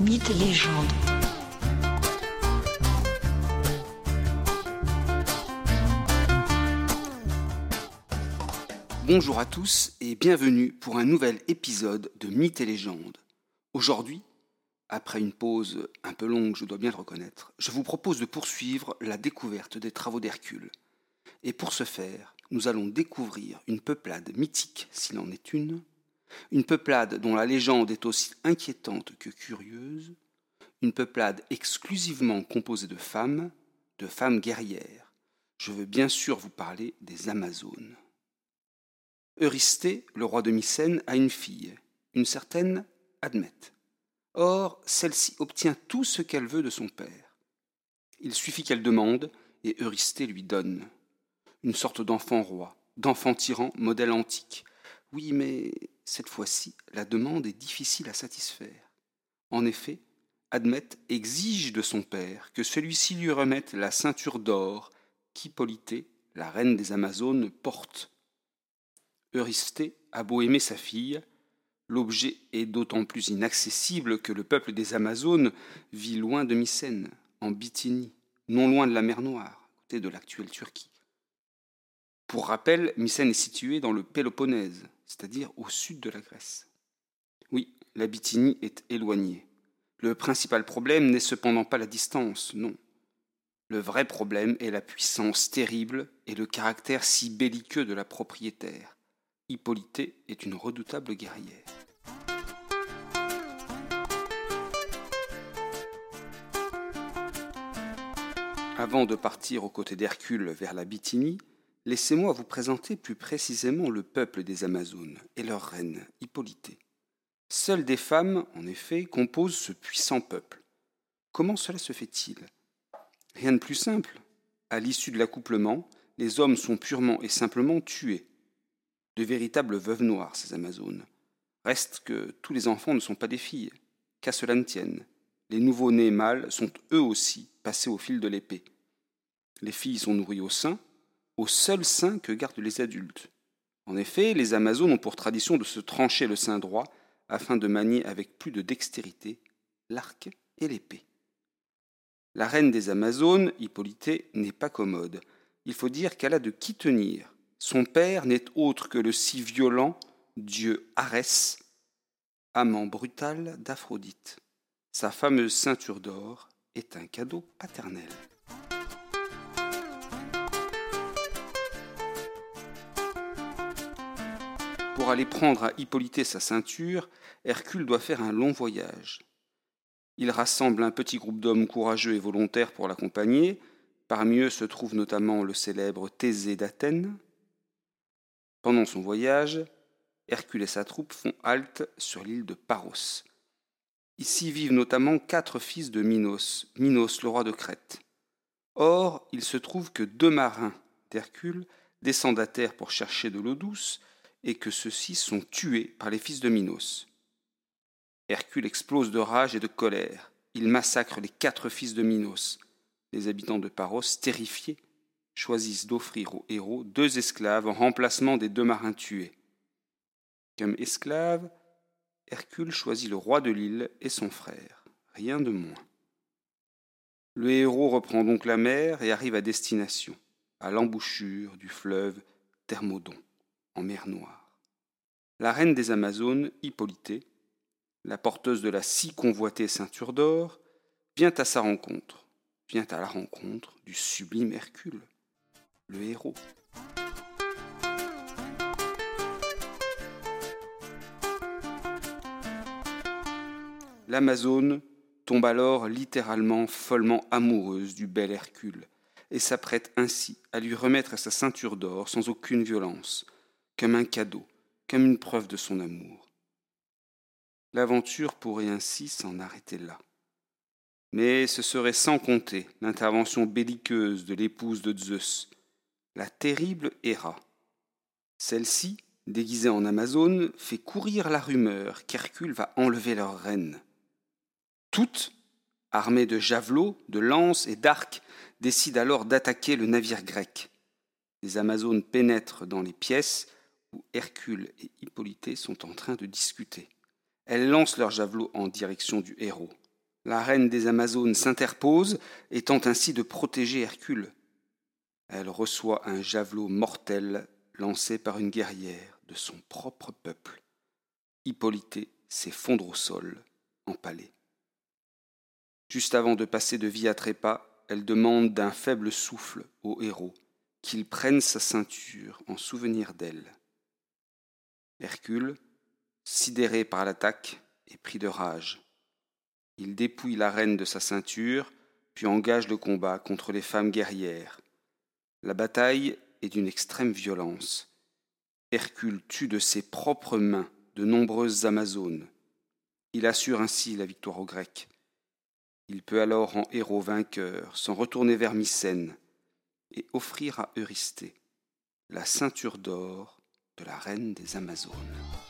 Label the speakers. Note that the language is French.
Speaker 1: Mythes et légendes.
Speaker 2: Bonjour à tous et bienvenue pour un nouvel épisode de Mythes et légendes. Aujourd'hui, après une pause un peu longue, je dois bien le reconnaître, je vous propose de poursuivre la découverte des travaux d'Hercule. Et pour ce faire, nous allons découvrir une peuplade mythique, s'il en est une, une peuplade dont la légende est aussi inquiétante que curieuse, une peuplade exclusivement composée de femmes, de femmes guerrières. Je veux bien sûr vous parler des Amazones. Eurysthée, le roi de Mycène, a une fille, une certaine Admète. Or, celle-ci obtient tout ce qu'elle veut de son père. Il suffit qu'elle demande, et Eurysthée lui donne. Une sorte d'enfant roi, d'enfant tyran, modèle antique. Oui, mais cette fois-ci, la demande est difficile à satisfaire. En effet, Admète exige de son père que celui-ci lui remette la ceinture d'or qu'Hippolyté, la reine des Amazones, porte. Eurysthée a beau aimer sa fille, l'objet est d'autant plus inaccessible que le peuple des Amazones vit loin de Mycène, en Bithynie, non loin de la mer Noire, côté de l'actuelle Turquie. Pour rappel, Mycène est située dans le Péloponnèse, c'est-à-dire au sud de la Grèce. Oui, la Bithynie est éloignée. Le principal problème n'est cependant pas la distance, non. Le vrai problème est la puissance terrible et le caractère si belliqueux de la propriétaire. Hippolyté est une redoutable guerrière. Avant de partir aux côtés d'Hercule vers la Bithynie, laissez-moi vous présenter plus précisément le peuple des Amazones et leur reine, Hippolyté. Seules des femmes, en effet, composent ce puissant peuple. Comment cela se fait-il? Rien de plus simple. À l'issue de l'accouplement, les hommes sont purement et simplement tués de véritables veuves noires, ces Amazones. Reste que tous les enfants ne sont pas des filles, qu'à cela ne tienne. Les nouveau-nés mâles sont eux aussi passés au fil de l'épée. Les filles sont nourries au sein, au seul sein que gardent les adultes. En effet, les Amazones ont pour tradition de se trancher le sein droit afin de manier avec plus de dextérité l'arc et l'épée. La reine des Amazones, Hippolyté, n'est pas commode. Il faut dire qu'elle a de qui tenir. Son père n'est autre que le si violent dieu Arès, amant brutal d'Aphrodite. Sa fameuse ceinture d'or est un cadeau paternel. Pour aller prendre à Hippolyté sa ceinture, Hercule doit faire un long voyage. Il rassemble un petit groupe d'hommes courageux et volontaires pour l'accompagner. Parmi eux se trouve notamment le célèbre Thésée d'Athènes, pendant son voyage, Hercule et sa troupe font halte sur l'île de Paros. Ici vivent notamment quatre fils de Minos, Minos le roi de Crète. Or, il se trouve que deux marins d'Hercule descendent à terre pour chercher de l'eau douce et que ceux-ci sont tués par les fils de Minos. Hercule explose de rage et de colère. Il massacre les quatre fils de Minos. Les habitants de Paros, terrifiés, choisissent d'offrir aux héros deux esclaves en remplacement des deux marins tués. Comme esclave, Hercule choisit le roi de l'île et son frère, rien de moins. Le héros reprend donc la mer et arrive à destination, à l'embouchure du fleuve Thermodon, mer Noire. La reine des Amazones, Hippolyté, la porteuse de la si convoitée ceinture d'or, vient à sa rencontre, vient à la rencontre du sublime Hercule le héros. L'Amazone tombe alors littéralement follement amoureuse du bel Hercule, et s'apprête ainsi à lui remettre sa ceinture d'or sans aucune violence, comme un cadeau, comme une preuve de son amour. L'aventure pourrait ainsi s'en arrêter là. Mais ce serait sans compter l'intervention belliqueuse de l'épouse de Zeus, la terrible Héra. Celle-ci, déguisée en Amazone, fait courir la rumeur qu'Hercule va enlever leur reine. Toutes, armées de javelots, de lances et d'arcs, décident alors d'attaquer le navire grec. Les Amazones pénètrent dans les pièces où Hercule et Hippolyté sont en train de discuter. Elles lancent leurs javelots en direction du héros. La reine des Amazones s'interpose et tente ainsi de protéger Hercule. Elle reçoit un javelot mortel lancé par une guerrière de son propre peuple. Hippolyté s'effondre au sol, empalée. Juste avant de passer de vie à trépas, elle demande d'un faible souffle au héros qu'il prenne sa ceinture en souvenir d'elle. Hercule, sidéré par l'attaque, est pris de rage. Il dépouille la reine de sa ceinture, puis engage le combat contre les femmes guerrières. La bataille est d'une extrême violence. Hercule tue de ses propres mains de nombreuses Amazones. Il assure ainsi la victoire aux Grecs. Il peut alors en héros vainqueur s'en retourner vers Mycène et offrir à Eurysthée la ceinture d'or de la reine des Amazones.